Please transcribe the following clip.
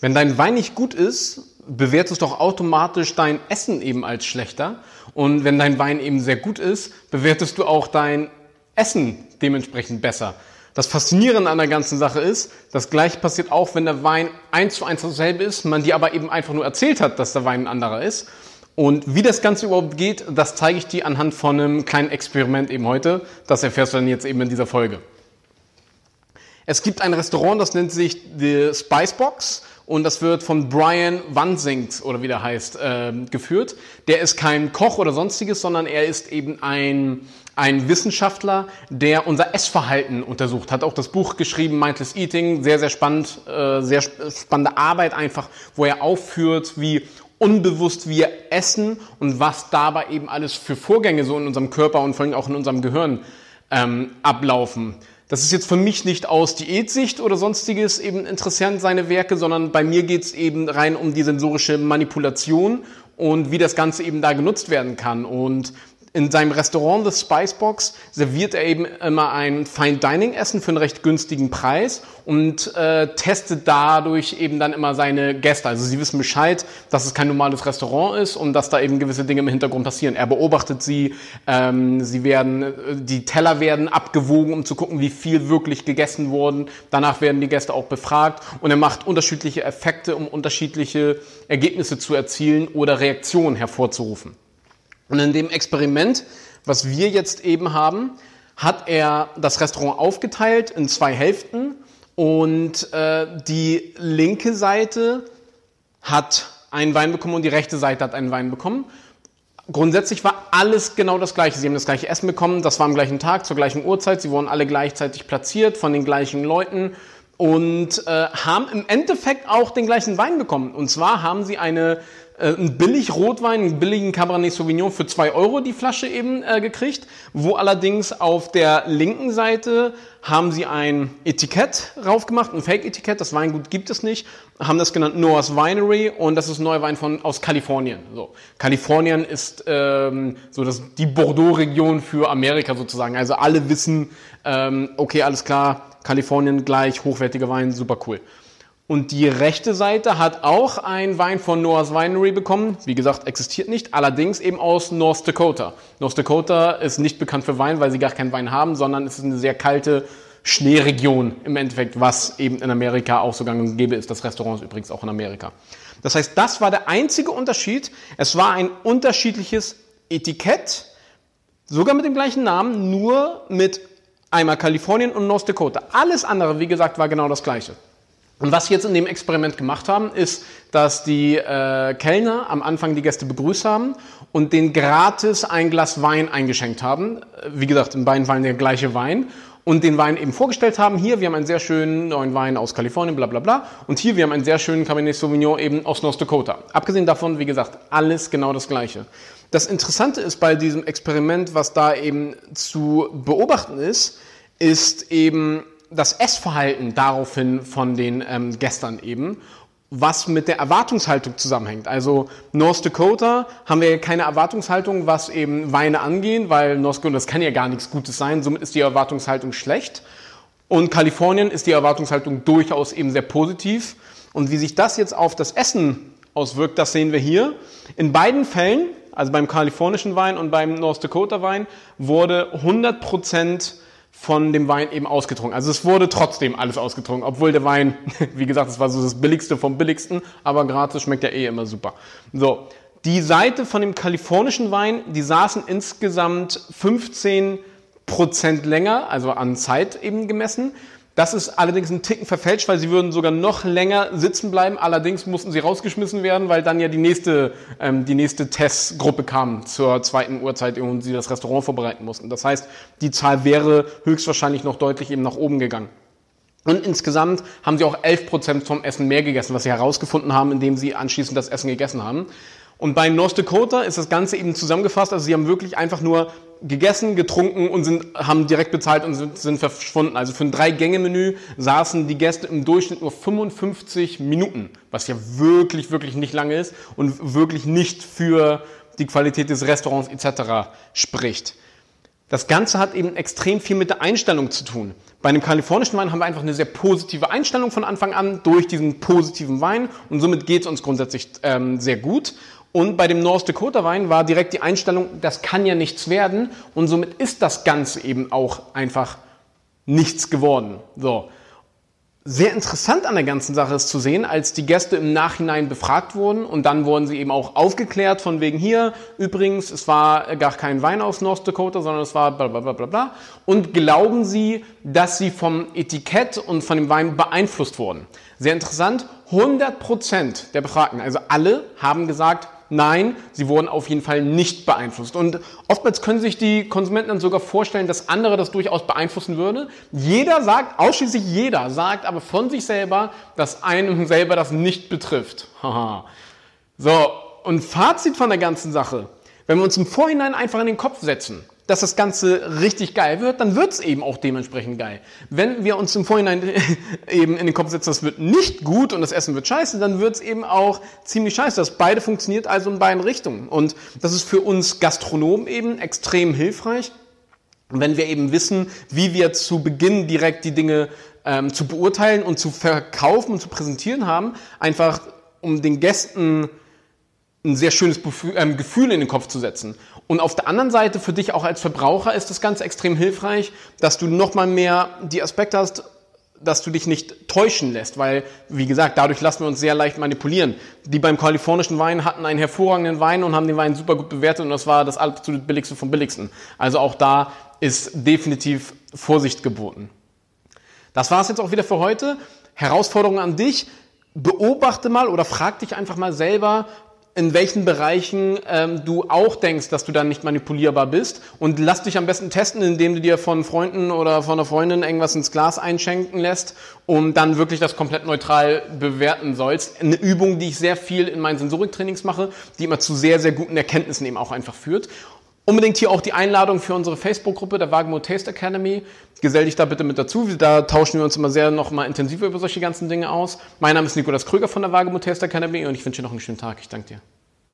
Wenn dein Wein nicht gut ist, bewertest doch automatisch dein Essen eben als schlechter. Und wenn dein Wein eben sehr gut ist, bewertest du auch dein Essen dementsprechend besser. Das Faszinierende an der ganzen Sache ist, das gleiche passiert auch, wenn der Wein eins zu eins dasselbe ist, man dir aber eben einfach nur erzählt hat, dass der Wein ein anderer ist. Und wie das Ganze überhaupt geht, das zeige ich dir anhand von einem kleinen Experiment eben heute. Das erfährst du dann jetzt eben in dieser Folge. Es gibt ein Restaurant, das nennt sich The Spicebox und das wird von Brian Wansings oder wie der heißt äh, geführt. Der ist kein Koch oder sonstiges, sondern er ist eben ein ein Wissenschaftler, der unser Essverhalten untersucht, hat auch das Buch geschrieben, Mindless Eating, sehr, sehr spannend, äh, sehr spannende Arbeit einfach, wo er aufführt, wie unbewusst wir essen und was dabei eben alles für Vorgänge so in unserem Körper und vor allem auch in unserem Gehirn ähm, ablaufen. Das ist jetzt für mich nicht aus Diätsicht oder sonstiges eben interessant, seine Werke, sondern bei mir geht es eben rein um die sensorische Manipulation und wie das Ganze eben da genutzt werden kann. Und in seinem Restaurant The Spicebox serviert er eben immer ein Fine Dining Essen für einen recht günstigen Preis und äh, testet dadurch eben dann immer seine Gäste. Also sie wissen Bescheid, dass es kein normales Restaurant ist und dass da eben gewisse Dinge im Hintergrund passieren. Er beobachtet sie, ähm, sie werden, die Teller werden abgewogen, um zu gucken, wie viel wirklich gegessen wurden. Danach werden die Gäste auch befragt und er macht unterschiedliche Effekte, um unterschiedliche Ergebnisse zu erzielen oder Reaktionen hervorzurufen. Und in dem Experiment, was wir jetzt eben haben, hat er das Restaurant aufgeteilt in zwei Hälften und äh, die linke Seite hat einen Wein bekommen und die rechte Seite hat einen Wein bekommen. Grundsätzlich war alles genau das Gleiche. Sie haben das gleiche Essen bekommen, das war am gleichen Tag, zur gleichen Uhrzeit. Sie wurden alle gleichzeitig platziert von den gleichen Leuten und äh, haben im Endeffekt auch den gleichen Wein bekommen. Und zwar haben sie eine äh, einen billig Rotwein, einen billigen Cabernet Sauvignon für zwei Euro die Flasche eben äh, gekriegt, wo allerdings auf der linken Seite haben sie ein Etikett raufgemacht, ein Fake-Etikett, das Weingut gibt es nicht, haben das genannt Noah's Winery und das ist Neuwein von, aus Kalifornien. So. Kalifornien ist ähm, so das, die Bordeaux-Region für Amerika sozusagen. Also alle wissen, ähm, okay, alles klar, Kalifornien gleich, hochwertiger Wein, super cool. Und die rechte Seite hat auch einen Wein von Noah's Winery bekommen. Wie gesagt, existiert nicht, allerdings eben aus North Dakota. North Dakota ist nicht bekannt für Wein, weil sie gar keinen Wein haben, sondern es ist eine sehr kalte Schneeregion im Endeffekt, was eben in Amerika auch so gang und gäbe ist. Das Restaurant ist übrigens auch in Amerika. Das heißt, das war der einzige Unterschied. Es war ein unterschiedliches Etikett, sogar mit dem gleichen Namen, nur mit einmal Kalifornien und North Dakota. Alles andere, wie gesagt, war genau das gleiche. Und was sie jetzt in dem Experiment gemacht haben, ist, dass die äh, Kellner am Anfang die Gäste begrüßt haben und den gratis ein Glas Wein eingeschenkt haben. Wie gesagt, in beiden Weinen der gleiche Wein. Und den Wein eben vorgestellt haben. Hier, wir haben einen sehr schönen neuen Wein aus Kalifornien, bla bla bla. Und hier, wir haben einen sehr schönen Cabernet Sauvignon eben aus North Dakota. Abgesehen davon, wie gesagt, alles genau das Gleiche. Das Interessante ist bei diesem Experiment, was da eben zu beobachten ist, ist eben, das Essverhalten daraufhin von den ähm, Gästern eben, was mit der Erwartungshaltung zusammenhängt. Also North Dakota haben wir keine Erwartungshaltung, was eben Weine angehen, weil North Dakota, das kann ja gar nichts Gutes sein, somit ist die Erwartungshaltung schlecht. Und Kalifornien ist die Erwartungshaltung durchaus eben sehr positiv. Und wie sich das jetzt auf das Essen auswirkt, das sehen wir hier. In beiden Fällen, also beim kalifornischen Wein und beim North Dakota Wein, wurde 100 Prozent von dem Wein eben ausgetrunken. Also es wurde trotzdem alles ausgetrunken, obwohl der Wein, wie gesagt, es war so das billigste vom billigsten, aber gratis schmeckt ja eh immer super. So, die Seite von dem kalifornischen Wein, die saßen insgesamt 15 Prozent länger, also an Zeit eben gemessen. Das ist allerdings ein Ticken verfälscht, weil sie würden sogar noch länger sitzen bleiben. Allerdings mussten sie rausgeschmissen werden, weil dann ja die nächste, ähm, die nächste Testgruppe kam zur zweiten Uhrzeit und sie das Restaurant vorbereiten mussten. Das heißt, die Zahl wäre höchstwahrscheinlich noch deutlich eben nach oben gegangen. Und insgesamt haben sie auch 11 Prozent vom Essen mehr gegessen, was sie herausgefunden haben, indem sie anschließend das Essen gegessen haben. Und bei North Dakota ist das Ganze eben zusammengefasst. Also sie haben wirklich einfach nur gegessen, getrunken und sind, haben direkt bezahlt und sind, sind verschwunden. Also für ein Drei-Gänge-Menü saßen die Gäste im Durchschnitt nur 55 Minuten, was ja wirklich, wirklich nicht lange ist und wirklich nicht für die Qualität des Restaurants etc. spricht. Das Ganze hat eben extrem viel mit der Einstellung zu tun. Bei einem kalifornischen Wein haben wir einfach eine sehr positive Einstellung von Anfang an durch diesen positiven Wein und somit geht es uns grundsätzlich ähm, sehr gut. Und bei dem North Dakota Wein war direkt die Einstellung, das kann ja nichts werden und somit ist das Ganze eben auch einfach nichts geworden. So sehr interessant an der ganzen Sache ist zu sehen, als die Gäste im Nachhinein befragt wurden und dann wurden sie eben auch aufgeklärt von wegen hier, übrigens, es war gar kein Wein aus North Dakota, sondern es war bla bla bla bla bla. Und glauben sie, dass sie vom Etikett und von dem Wein beeinflusst wurden. Sehr interessant, 100% der Befragten, also alle, haben gesagt, Nein, sie wurden auf jeden Fall nicht beeinflusst. Und oftmals können sich die Konsumenten dann sogar vorstellen, dass andere das durchaus beeinflussen würde. Jeder sagt, ausschließlich jeder sagt aber von sich selber, dass einem selber das nicht betrifft. Haha. so, und Fazit von der ganzen Sache. Wenn wir uns im Vorhinein einfach in den Kopf setzen, dass das Ganze richtig geil wird, dann wird es eben auch dementsprechend geil. Wenn wir uns im Vorhinein eben in den Kopf setzen, das wird nicht gut und das Essen wird scheiße, dann wird es eben auch ziemlich scheiße. Das beide funktioniert also in beiden Richtungen. Und das ist für uns Gastronomen eben extrem hilfreich, wenn wir eben wissen, wie wir zu Beginn direkt die Dinge ähm, zu beurteilen und zu verkaufen und zu präsentieren haben, einfach um den Gästen ein sehr schönes ähm, Gefühl in den Kopf zu setzen. Und auf der anderen Seite für dich auch als Verbraucher ist das Ganze extrem hilfreich, dass du nochmal mehr die Aspekte hast, dass du dich nicht täuschen lässt, weil, wie gesagt, dadurch lassen wir uns sehr leicht manipulieren. Die beim kalifornischen Wein hatten einen hervorragenden Wein und haben den Wein super gut bewertet und das war das absolut billigste vom billigsten. Also auch da ist definitiv Vorsicht geboten. Das war es jetzt auch wieder für heute. Herausforderung an dich. Beobachte mal oder frag dich einfach mal selber, in welchen Bereichen ähm, du auch denkst, dass du dann nicht manipulierbar bist und lass dich am besten testen, indem du dir von Freunden oder von einer Freundin irgendwas ins Glas einschenken lässt, um dann wirklich das komplett neutral bewerten sollst. Eine Übung, die ich sehr viel in meinen Sensoriktrainings mache, die immer zu sehr, sehr guten Erkenntnissen eben auch einfach führt. Unbedingt hier auch die Einladung für unsere Facebook-Gruppe der Wagmo Taste Academy. Gesell dich da bitte mit dazu. Da tauschen wir uns immer sehr noch mal intensiver über solche ganzen Dinge aus. Mein Name ist Nikolas Kröger von der Wagmo Taste Academy und ich wünsche dir noch einen schönen Tag. Ich danke dir.